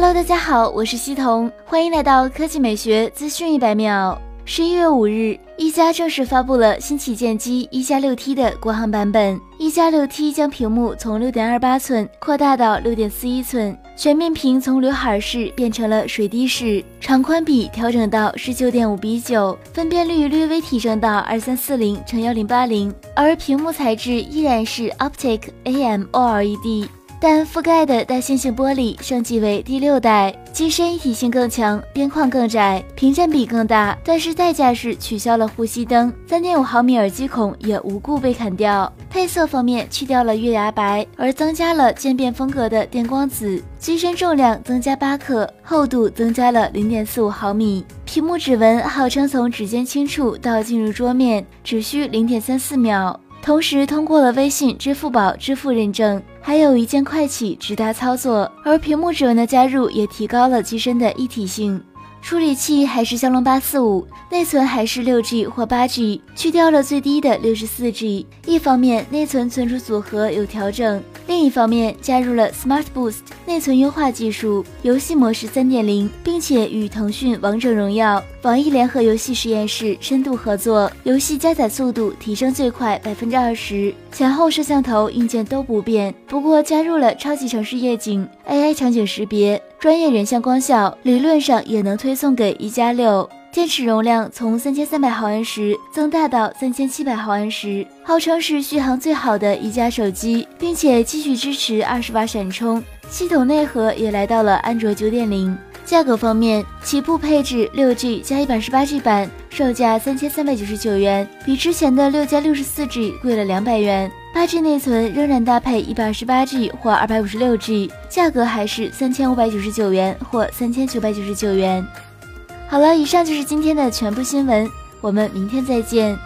Hello，大家好，我是西彤，欢迎来到科技美学资讯一百秒。十一月五日，一加正式发布了新旗舰机一加六 T 的国行版本。一加六 T 将屏幕从六点二八寸扩大到六点四一寸，全面屏从刘海式变成了水滴式，长宽比调整到十九点五比九，分辨率略微提升到二三四零乘幺零八零，而屏幕材质依然是 Optic AMOLED。但覆盖的带线性玻璃升级为第六代，机身一体性更强，边框更窄，屏占比更大。但是代价是取消了呼吸灯，三点五毫米耳机孔也无故被砍掉。配色方面去掉了月牙白，而增加了渐变风格的电光紫。机身重量增加八克，厚度增加了零点四五毫米。屏幕指纹号称从指尖轻触到进入桌面只需零点三四秒。同时通过了微信、支付宝支付认证，还有一键快启直达操作，而屏幕指纹的加入也提高了机身的一体性。处理器还是骁龙八四五，内存还是六 G 或八 G，去掉了最低的六十四 G。一方面内存存储组合有调整，另一方面加入了 Smart Boost 内存优化技术，游戏模式三点零，并且与腾讯王者荣耀、网易联合游戏实验室深度合作，游戏加载速度提升最快百分之二十。前后摄像头硬件都不变，不过加入了超级城市夜景、AI 场景识别。专业人像光效理论上也能推送给一加六，电池容量从三千三百毫安时增大到三千七百毫安时，号称是续航最好的一加手机，并且继续支持二十瓦闪充，系统内核也来到了安卓九点零。价格方面，起步配置六 G 加一百十八 G 版，售价三千三百九十九元，比之前的六加六十四 G 贵了两百元。八 G 内存仍然搭配一百二十八 G 或二百五十六 G，价格还是三千五百九十九元或三千九百九十九元。好了，以上就是今天的全部新闻，我们明天再见。